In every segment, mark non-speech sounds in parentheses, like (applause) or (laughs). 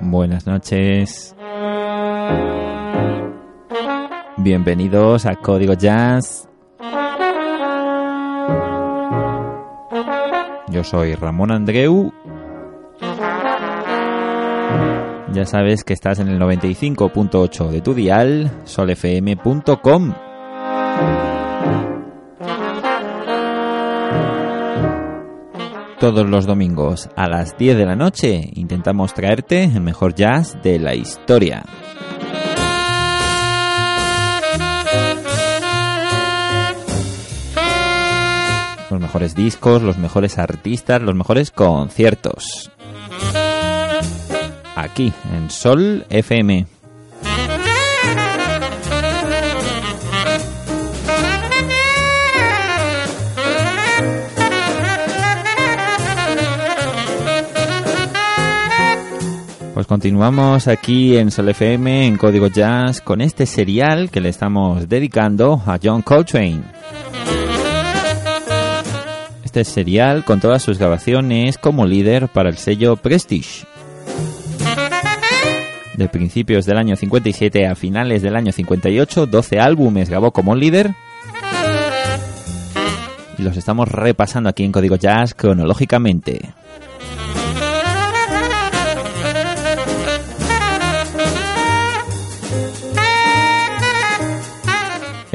Buenas noches. Bienvenidos a Código Jazz. Yo soy Ramón Andreu. Ya sabes que estás en el 95.8 de tu dial, solfm.com. Todos los domingos a las 10 de la noche intentamos traerte el mejor jazz de la historia. Los mejores discos, los mejores artistas, los mejores conciertos. Aquí, en Sol FM. Pues continuamos aquí en Sol FM, en Código Jazz, con este serial que le estamos dedicando a John Coltrane. Este serial con todas sus grabaciones como líder para el sello Prestige. De principios del año 57 a finales del año 58, 12 álbumes grabó como líder. Y los estamos repasando aquí en Código Jazz cronológicamente.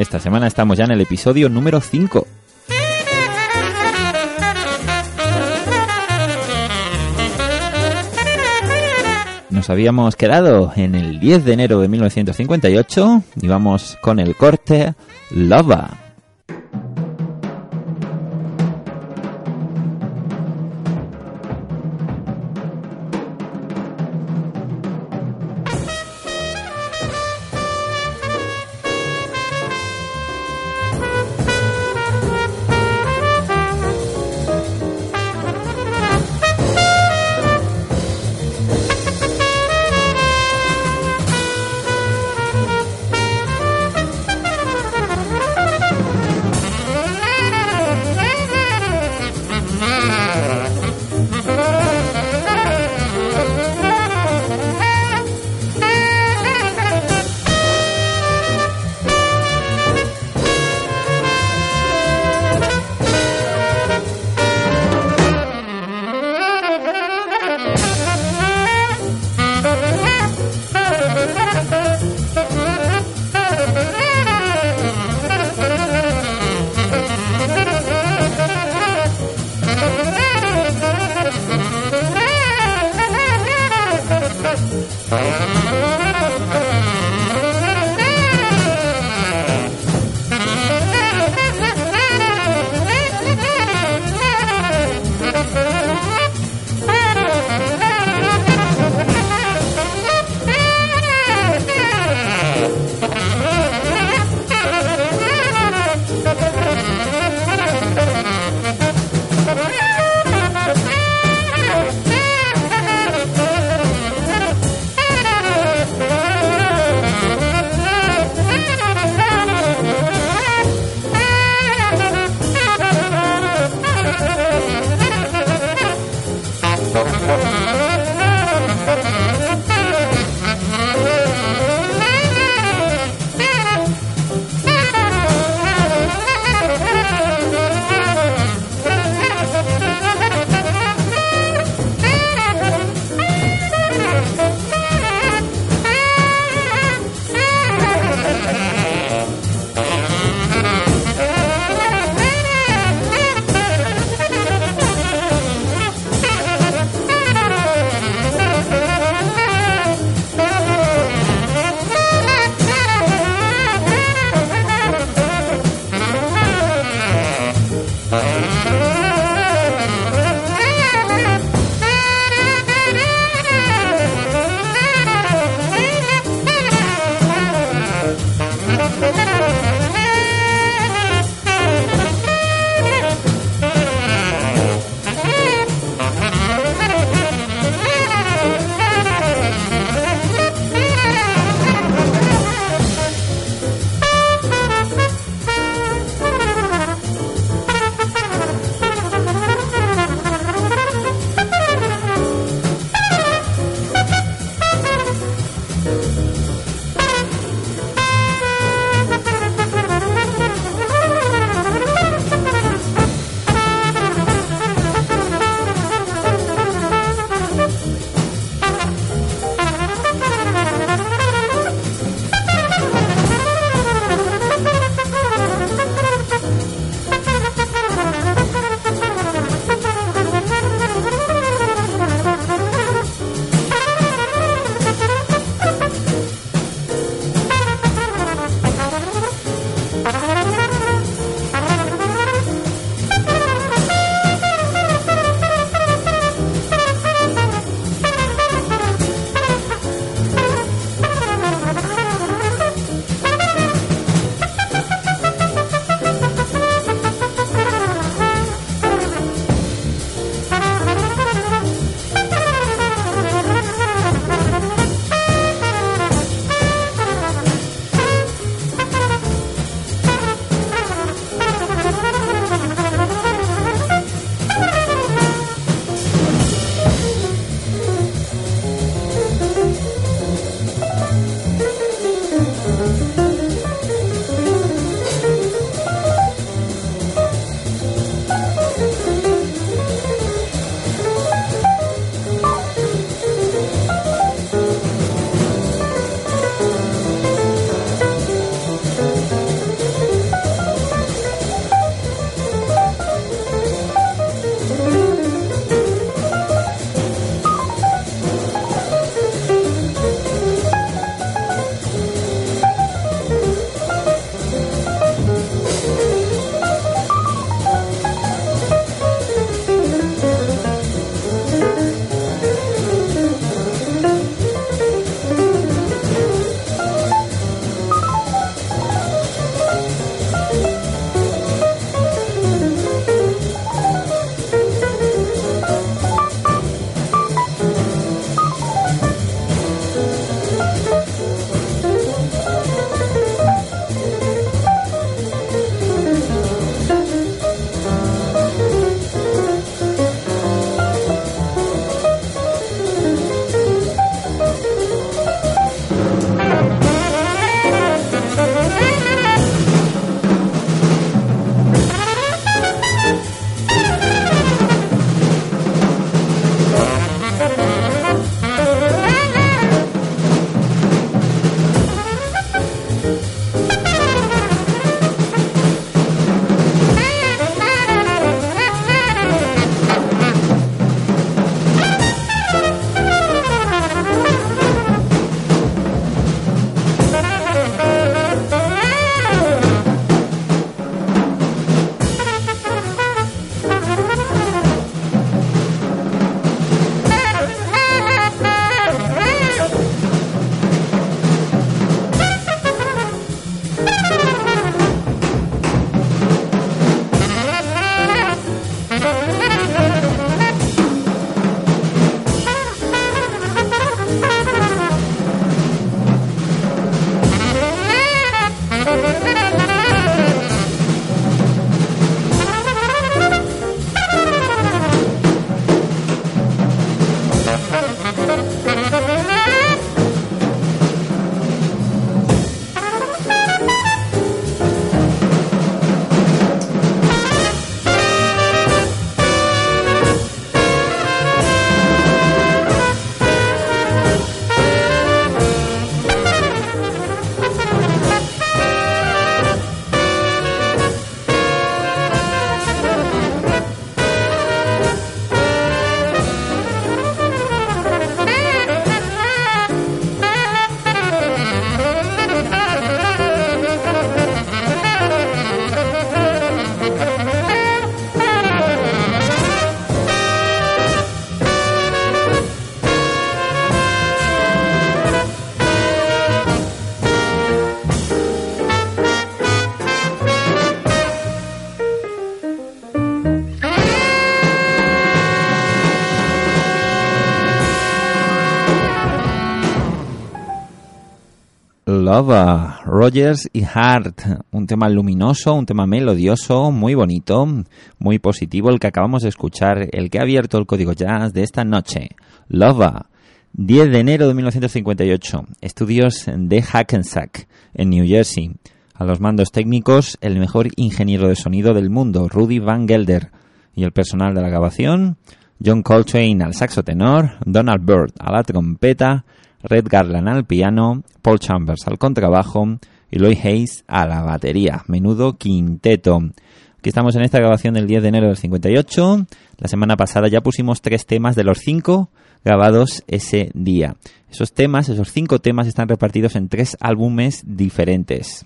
Esta semana estamos ya en el episodio número 5. Nos habíamos quedado en el 10 de enero de 1958 y vamos con el corte Lova. Love, Rogers y Hart, un tema luminoso, un tema melodioso, muy bonito, muy positivo, el que acabamos de escuchar, el que ha abierto el código jazz de esta noche. Love, 10 de enero de 1958, estudios de Hackensack, en New Jersey. A los mandos técnicos, el mejor ingeniero de sonido del mundo, Rudy Van Gelder, y el personal de la grabación, John Coltrane al saxo tenor, Donald Byrd a la trompeta, Red Garland al piano, Paul Chambers al contrabajo y Lloyd Hayes a la batería. Menudo quinteto. Aquí estamos en esta grabación del 10 de enero del 58. La semana pasada ya pusimos tres temas de los cinco grabados ese día. Esos temas, esos cinco temas están repartidos en tres álbumes diferentes.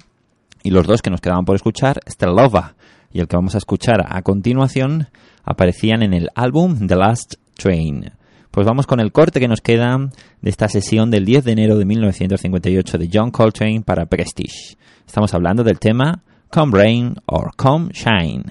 Y los dos que nos quedaban por escuchar, Stellova y el que vamos a escuchar a continuación, aparecían en el álbum The Last Train. Pues vamos con el corte que nos queda de esta sesión del 10 de enero de 1958 de John Coltrane para Prestige. Estamos hablando del tema Come Rain or Come Shine.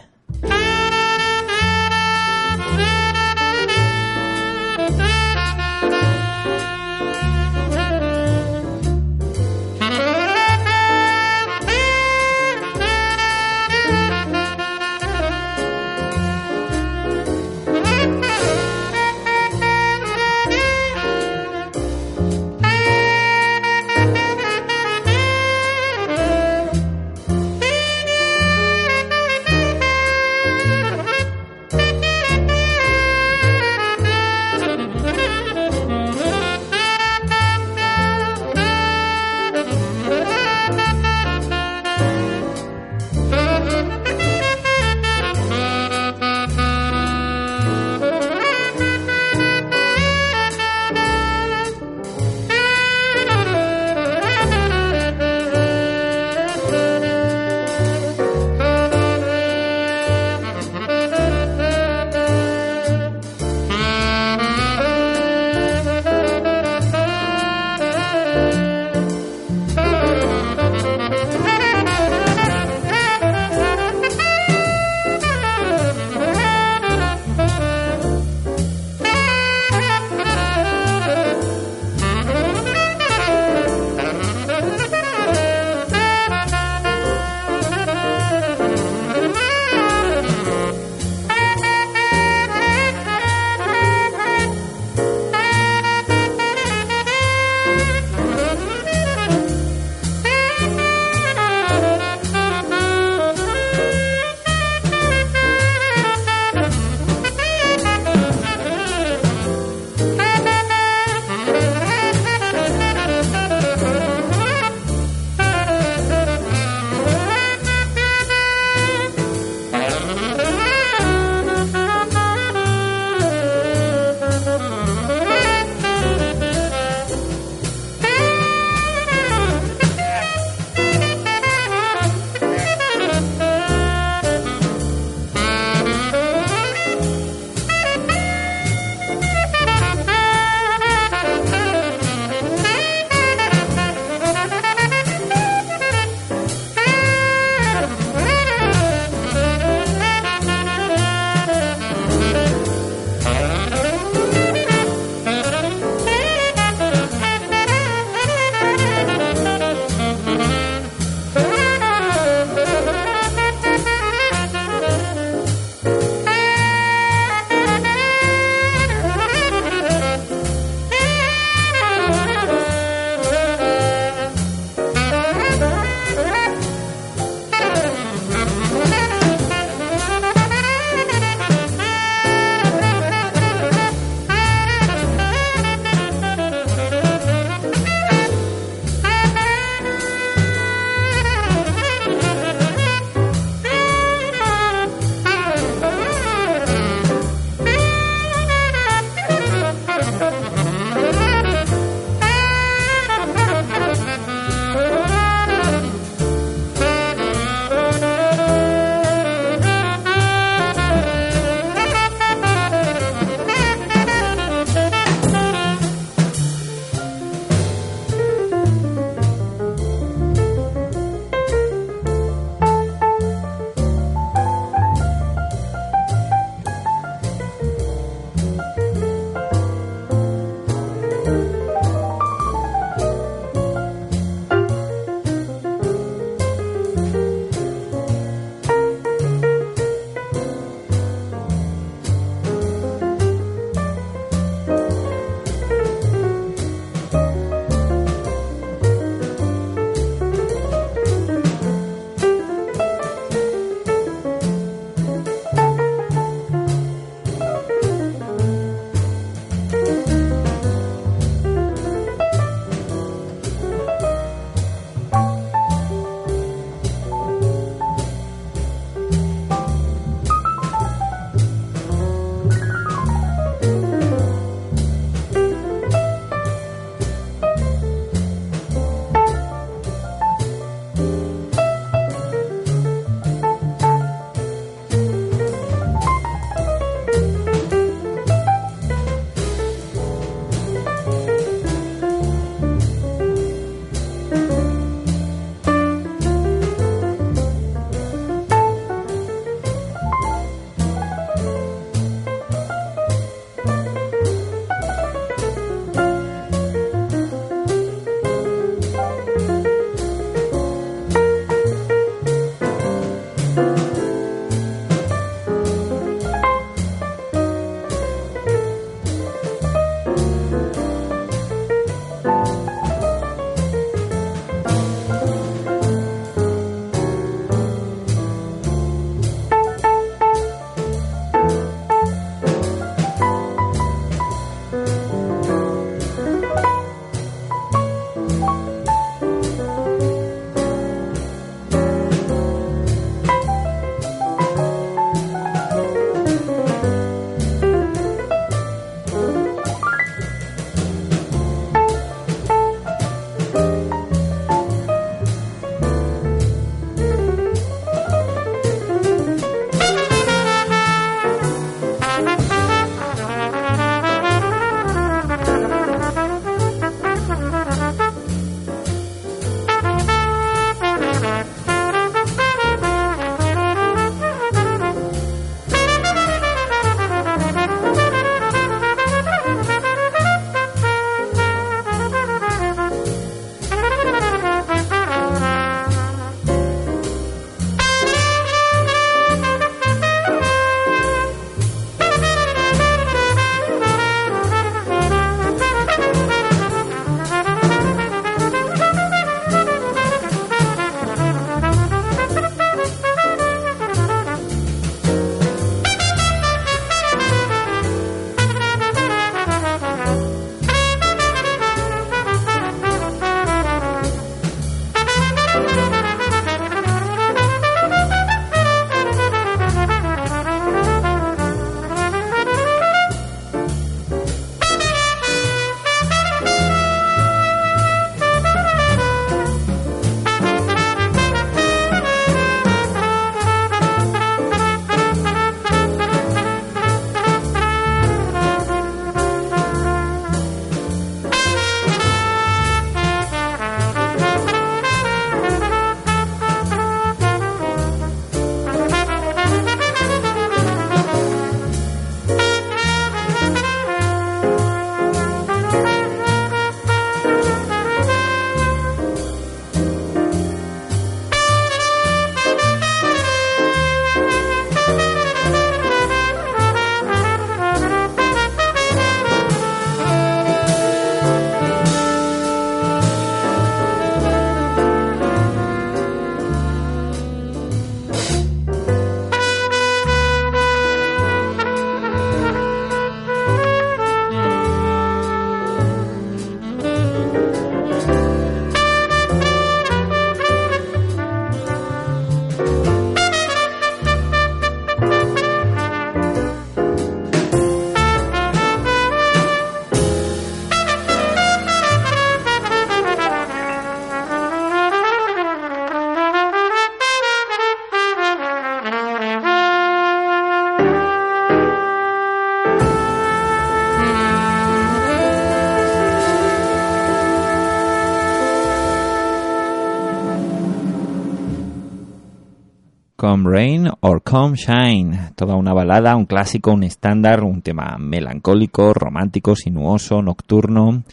Come Shine. Toda una balada, un clásico, un estándar, un tema melancólico, romántico, sinuoso, nocturno,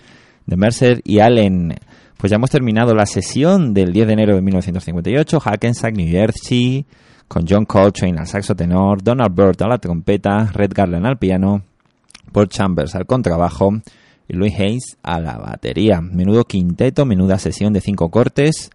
de Mercer y Allen. Pues ya hemos terminado la sesión del 10 de enero de 1958, Hackensack, New Jersey, con John Coltrane al saxo tenor, Donald Byrd a la trompeta, Red Garland al piano, Paul Chambers al contrabajo y Louis Hayes a la batería. Menudo quinteto, menuda sesión de cinco cortes.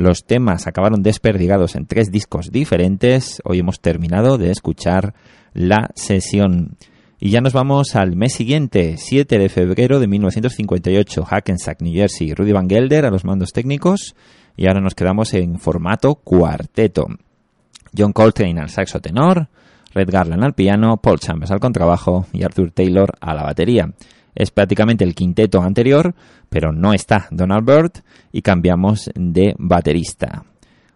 Los temas acabaron desperdigados en tres discos diferentes. Hoy hemos terminado de escuchar la sesión. Y ya nos vamos al mes siguiente, 7 de febrero de 1958, Hackensack, New Jersey, Rudy Van Gelder a los mandos técnicos. Y ahora nos quedamos en formato cuarteto. John Coltrane al saxo tenor, Red Garland al piano, Paul Chambers al contrabajo y Arthur Taylor a la batería. Es prácticamente el quinteto anterior, pero no está Donald Byrd y cambiamos de baterista.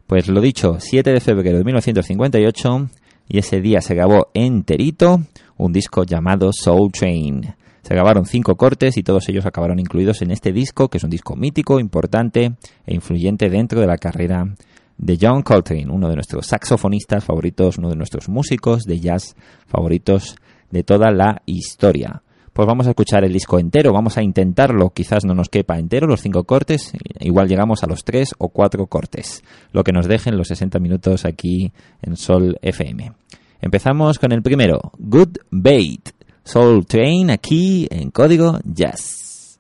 Pues lo dicho, 7 de febrero de 1958 y ese día se grabó enterito un disco llamado Soul Train. Se grabaron cinco cortes y todos ellos acabaron incluidos en este disco, que es un disco mítico, importante e influyente dentro de la carrera de John Coltrane, uno de nuestros saxofonistas favoritos, uno de nuestros músicos de jazz favoritos de toda la historia. Pues vamos a escuchar el disco entero, vamos a intentarlo, quizás no nos quepa entero los cinco cortes, igual llegamos a los tres o cuatro cortes, lo que nos dejen los 60 minutos aquí en Sol FM. Empezamos con el primero, Good Bait, Soul Train aquí en código jazz.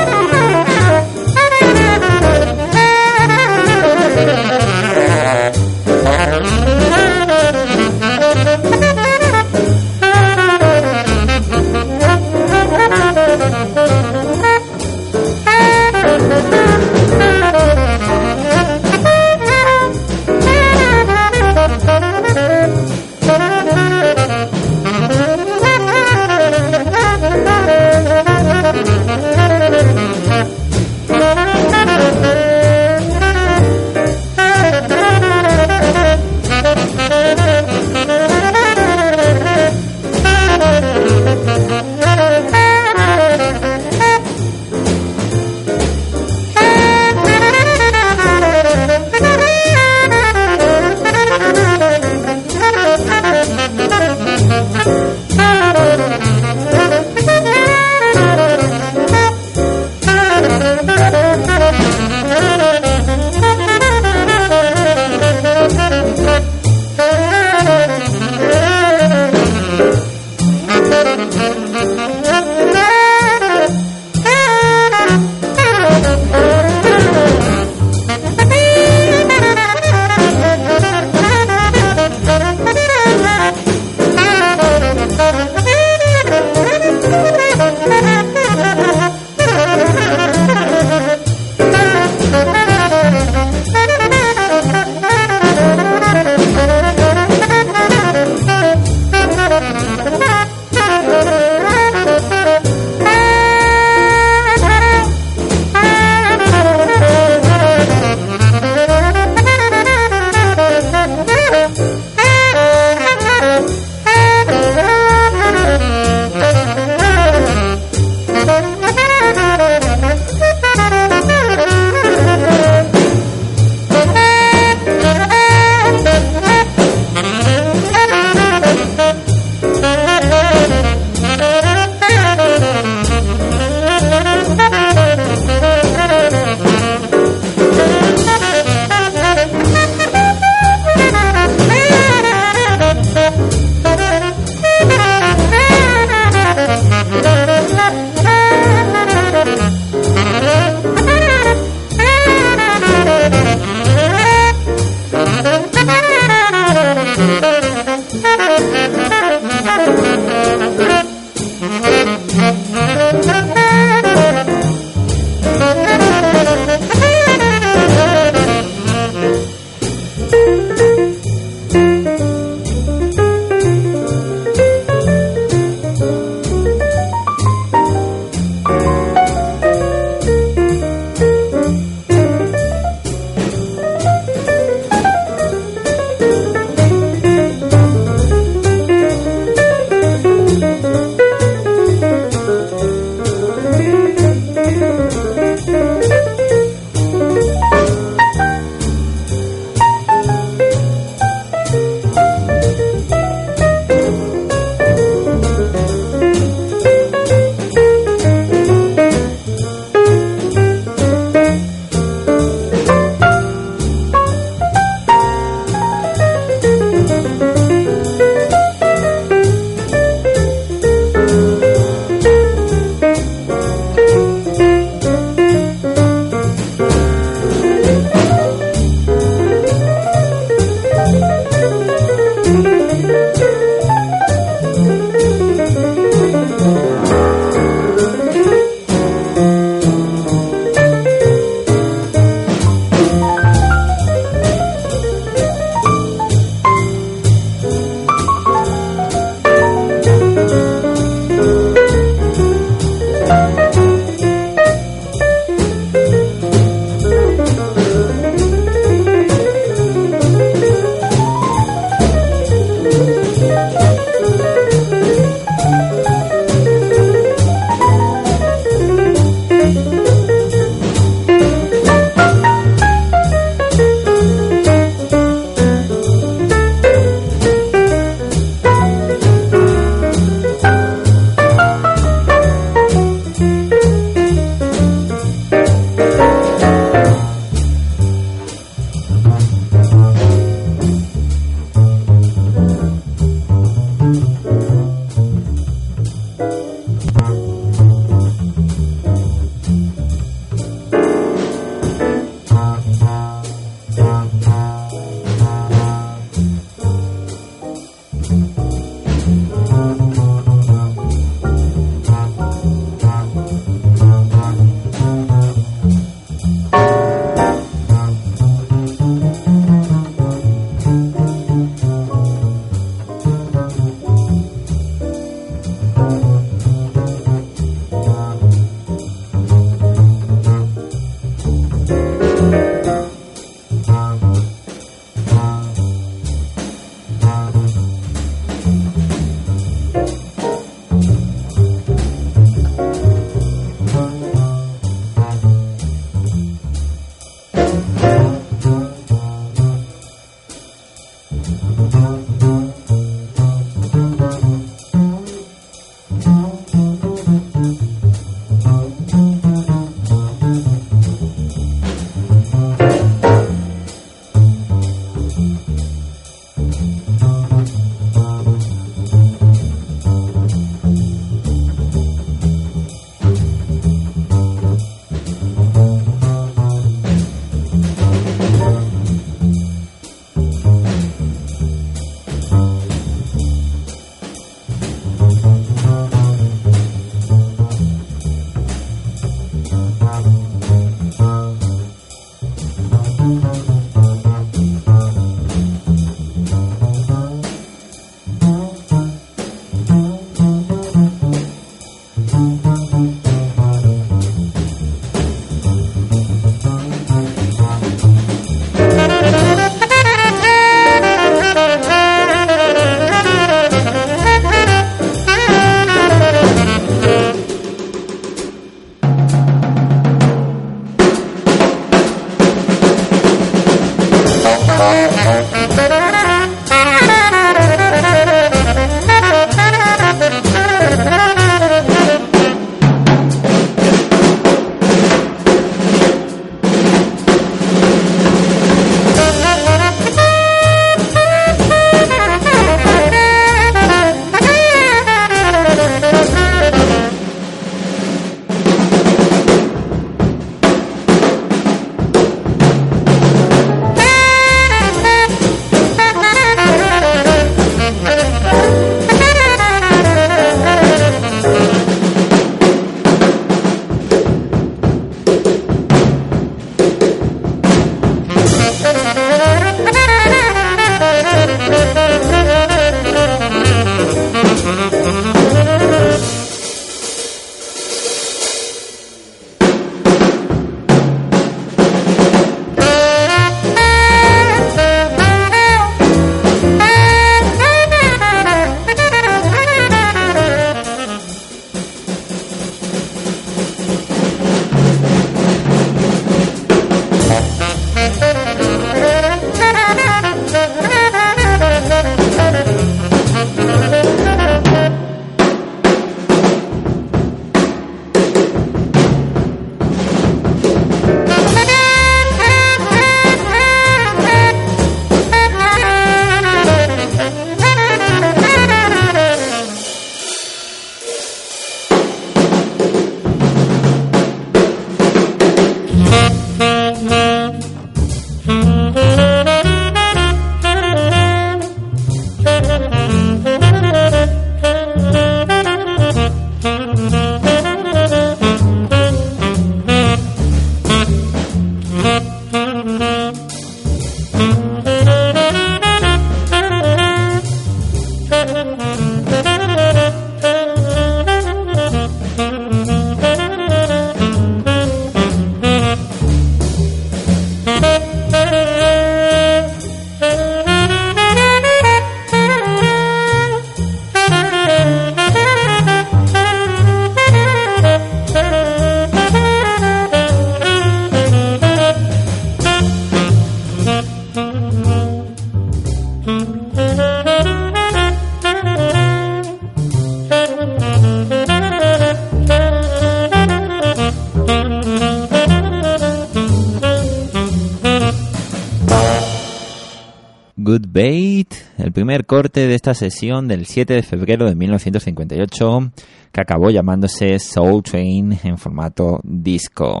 De esta sesión del 7 de febrero de 1958, que acabó llamándose Soul Train en formato disco.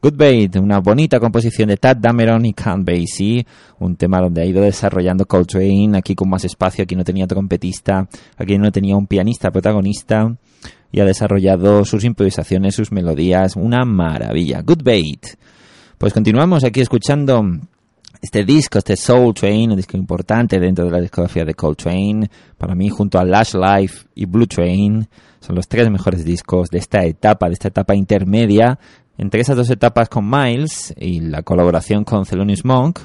Good Bait, una bonita composición de Tad Dameron y Count Basie, un tema donde ha ido desarrollando Coltrane, aquí con más espacio, aquí no tenía trompetista, aquí no tenía un pianista protagonista, y ha desarrollado sus improvisaciones, sus melodías, una maravilla. Good Bait. Pues continuamos aquí escuchando este disco, este Soul Train, un disco importante dentro de la discografía de Coltrane, para mí junto a Lash Life y Blue Train, son los tres mejores discos de esta etapa, de esta etapa intermedia entre esas dos etapas con Miles y la colaboración con Thelonious Monk,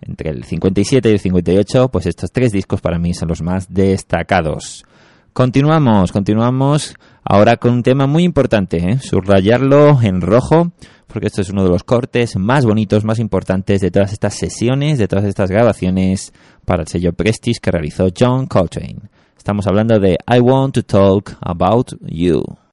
entre el 57 y el 58, pues estos tres discos para mí son los más destacados. Continuamos, continuamos ahora con un tema muy importante, ¿eh? subrayarlo en rojo, porque esto es uno de los cortes más bonitos, más importantes de todas estas sesiones, de todas estas grabaciones para el sello Prestige que realizó John Coltrane. Estamos hablando de I Want to Talk About You.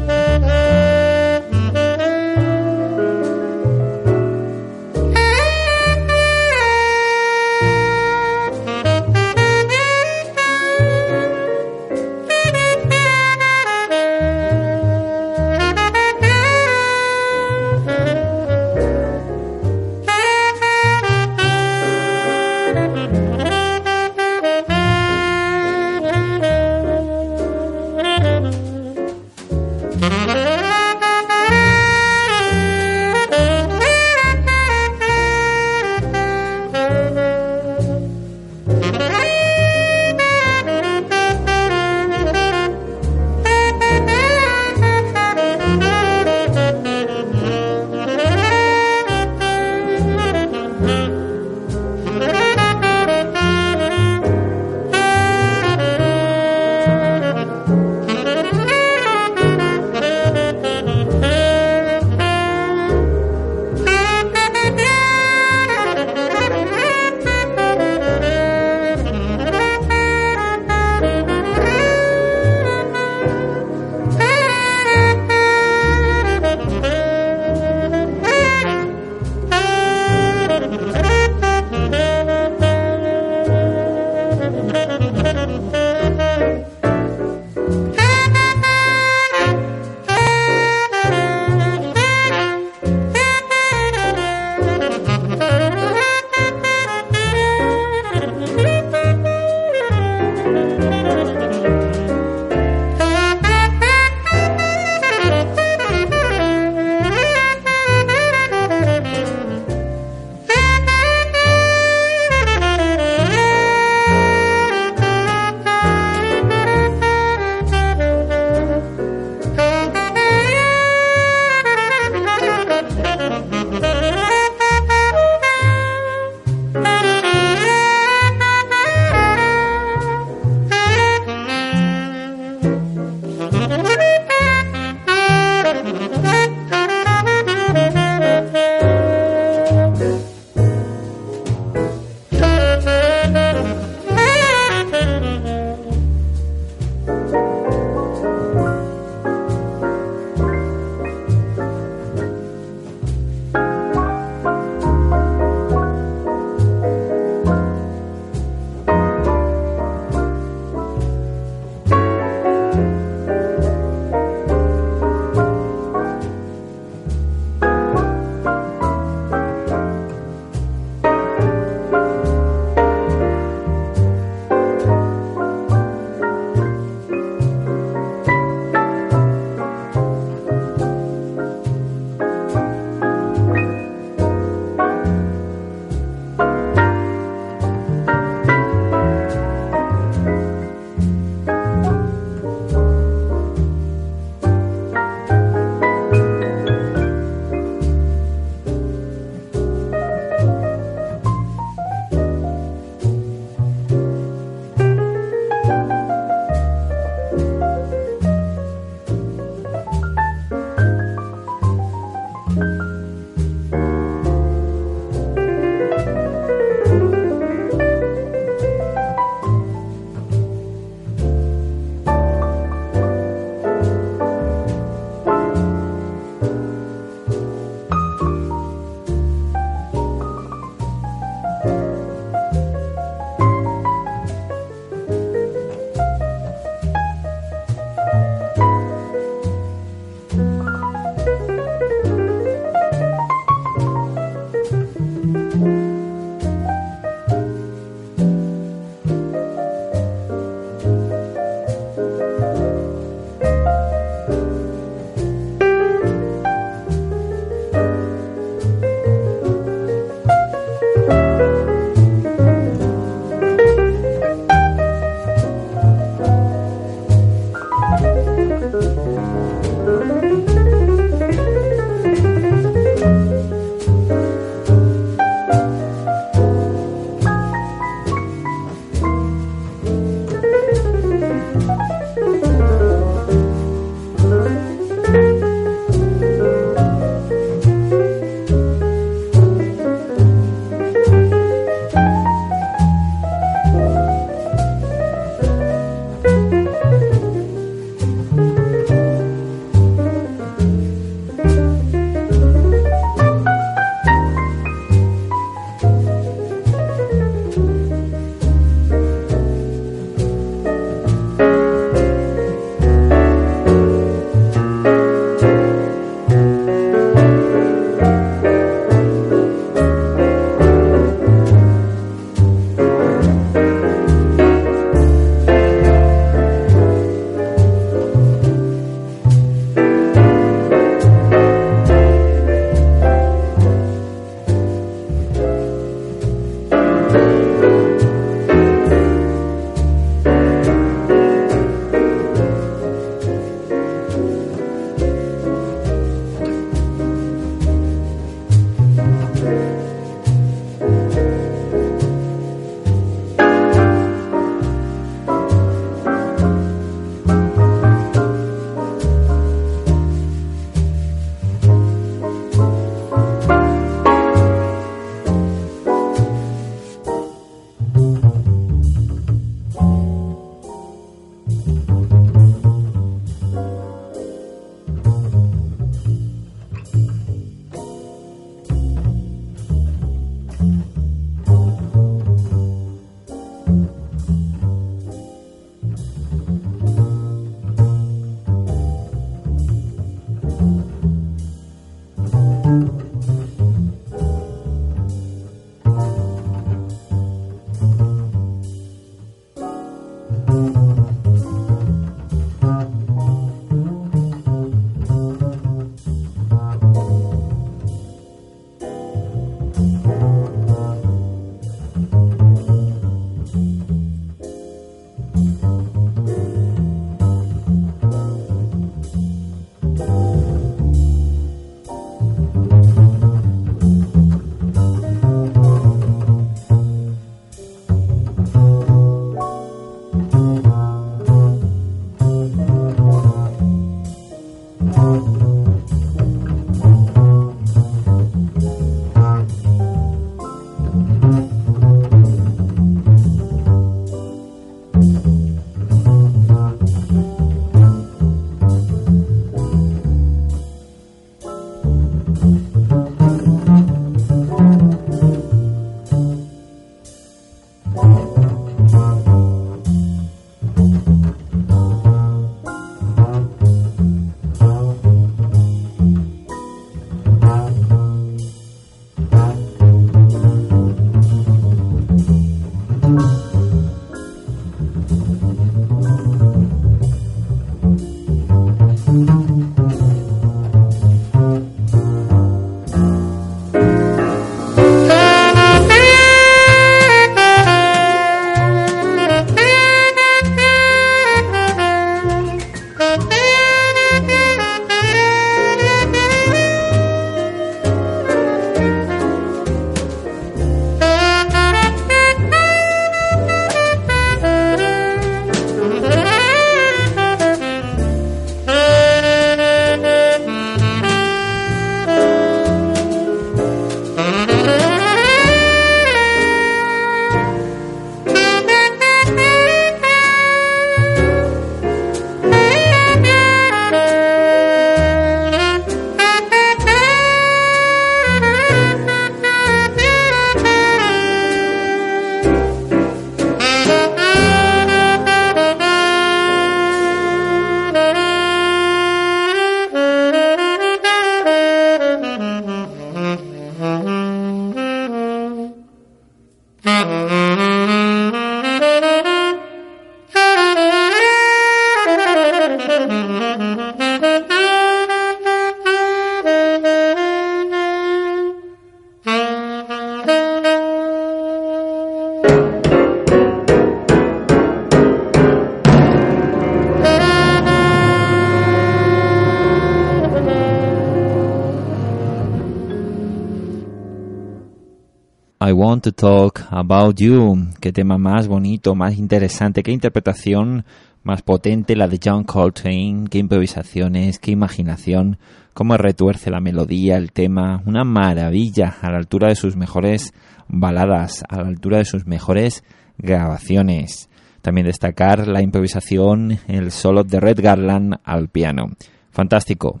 To Talk About You. Qué tema más bonito, más interesante, qué interpretación más potente la de John Coltrane, qué improvisaciones, qué imaginación, cómo retuerce la melodía, el tema, una maravilla a la altura de sus mejores baladas, a la altura de sus mejores grabaciones. También destacar la improvisación, el solo de Red Garland al piano. Fantástico.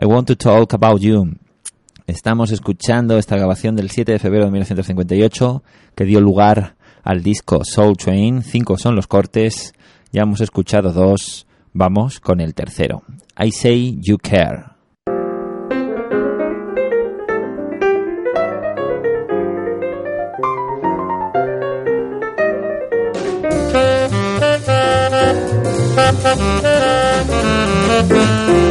I want to talk about you. Estamos escuchando esta grabación del 7 de febrero de 1958 que dio lugar al disco Soul Train. Cinco son los cortes, ya hemos escuchado dos, vamos con el tercero. I Say You Care. (laughs)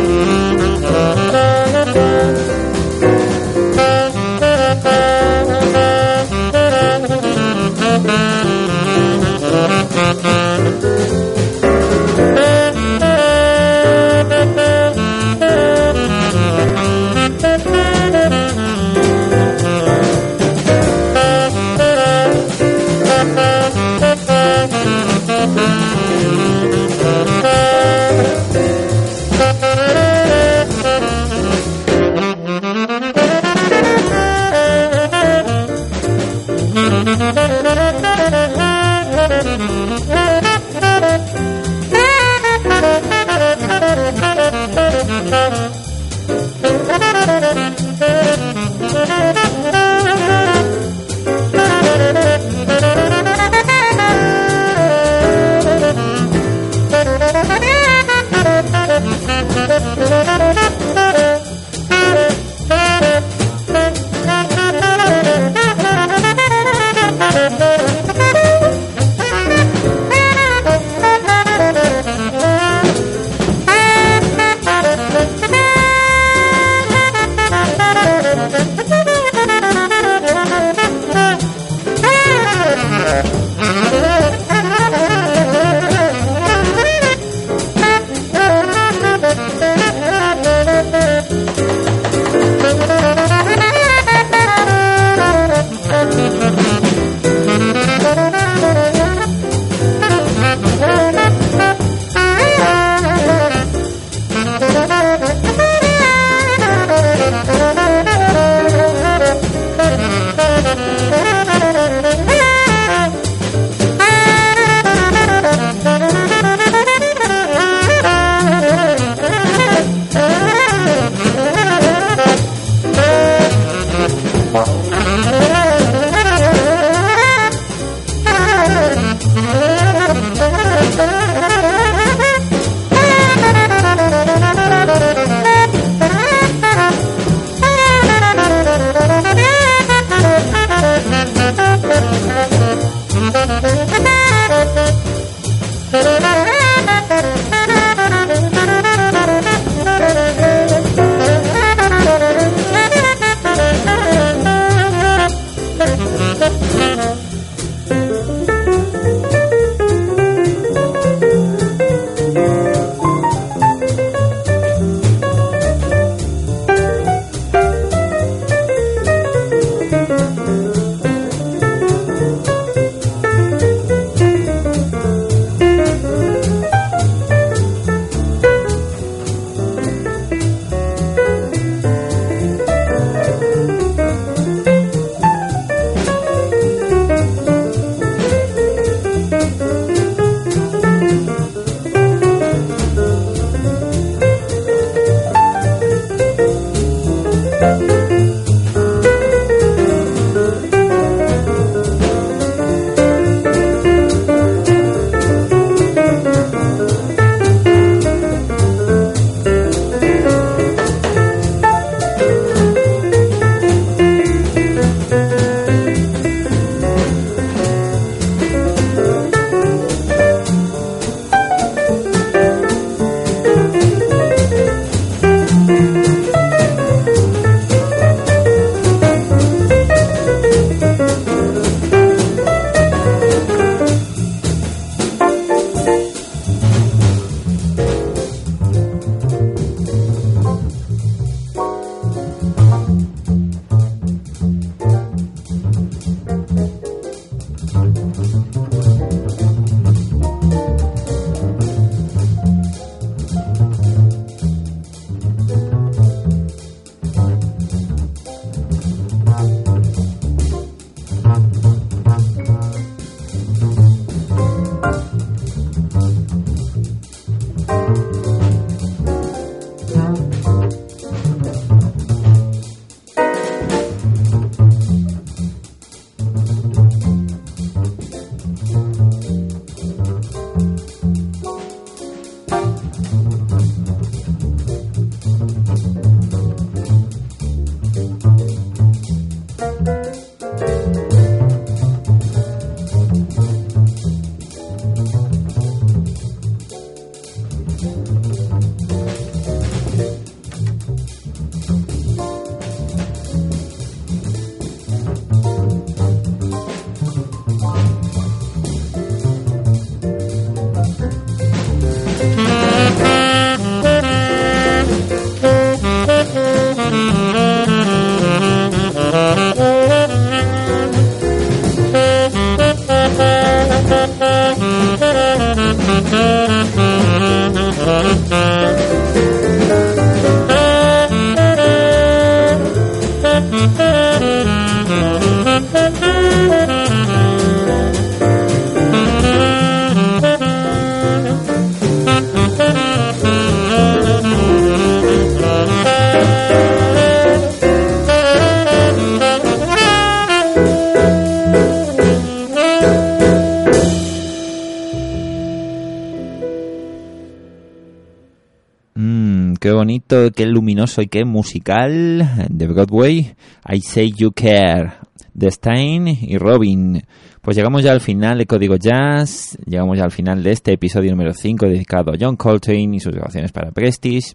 Qué luminoso y qué musical de Broadway. I Say You Care de Stein y Robin. Pues llegamos ya al final de Código Jazz, llegamos ya al final de este episodio número 5 dedicado a John Coltrane y sus grabaciones para Prestige.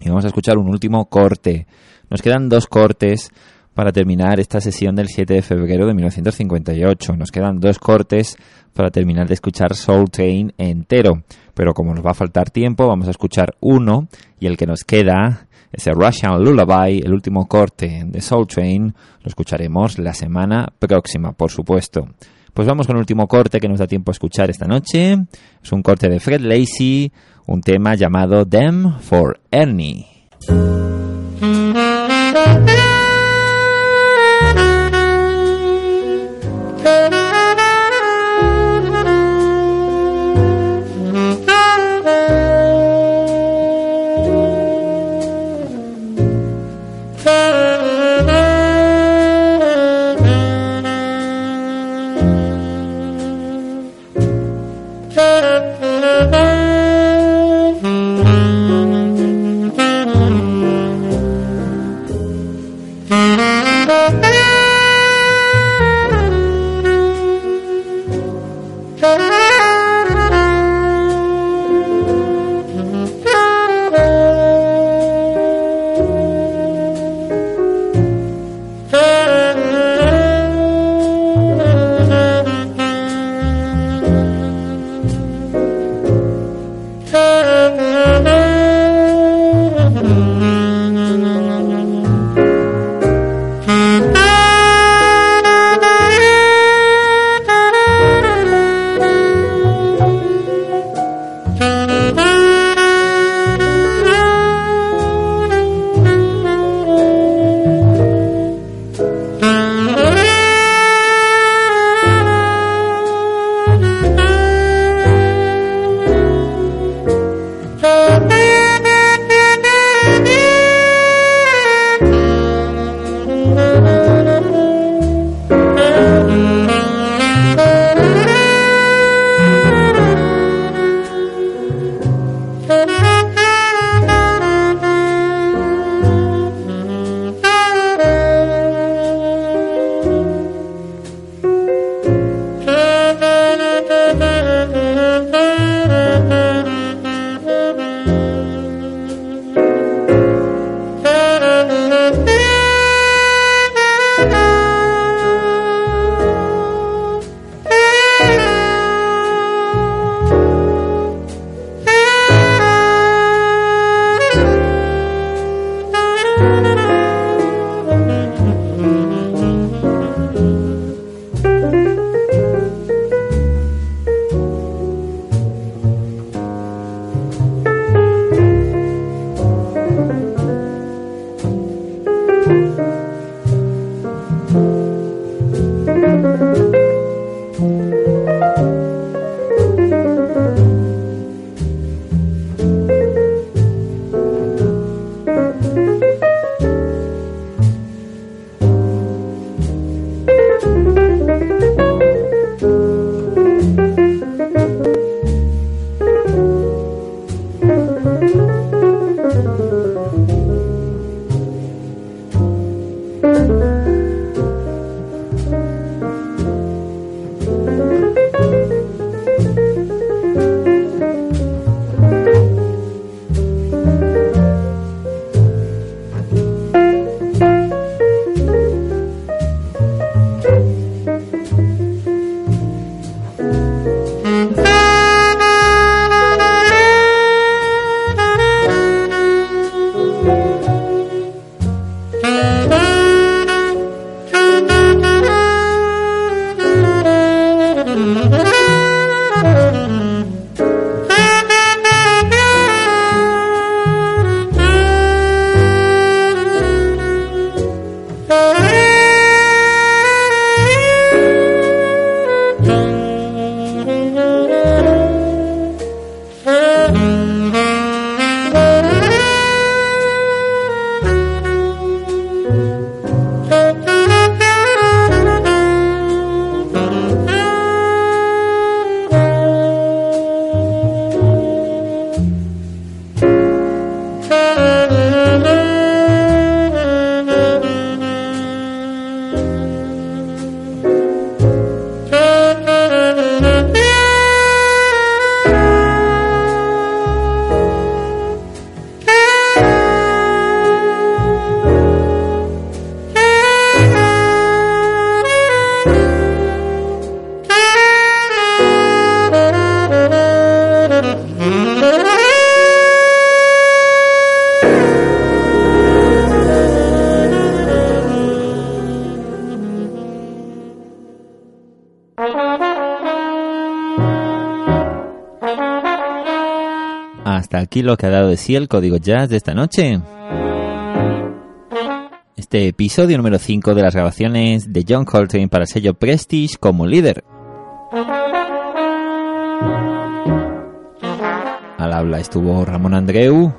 Y vamos a escuchar un último corte. Nos quedan dos cortes para terminar esta sesión del 7 de febrero de 1958. Nos quedan dos cortes para terminar de escuchar Soul Train entero. Pero como nos va a faltar tiempo, vamos a escuchar uno y el que nos queda, ese Russian Lullaby, el último corte de Soul Train, lo escucharemos la semana próxima, por supuesto. Pues vamos con el último corte que nos da tiempo a escuchar esta noche. Es un corte de Fred Lacey, un tema llamado Them for Ernie. Lo que ha dado de sí el código jazz de esta noche. Este episodio número 5 de las grabaciones de John Coltrane para el sello Prestige como líder. Al habla estuvo Ramón Andreu.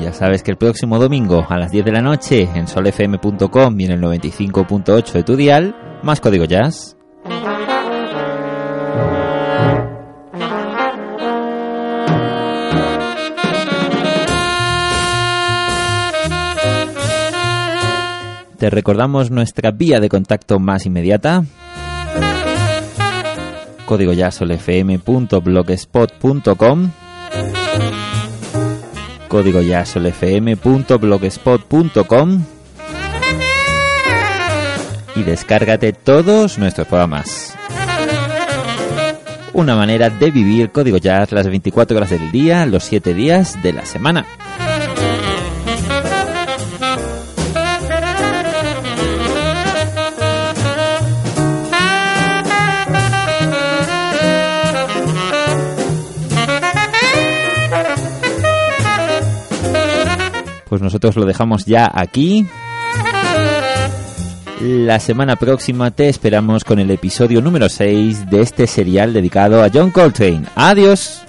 Ya sabes que el próximo domingo a las 10 de la noche en solfm.com y en el 95.8 de tu dial, más código jazz. Te recordamos nuestra vía de contacto más inmediata. Código yasolfm.blogspot.com Código yasolfm.blogspot.com y descárgate todos nuestros programas. Una manera de vivir Código Jazz las 24 horas del día, los 7 días de la semana. Pues nosotros lo dejamos ya aquí. La semana próxima te esperamos con el episodio número 6 de este serial dedicado a John Coltrane. Adiós.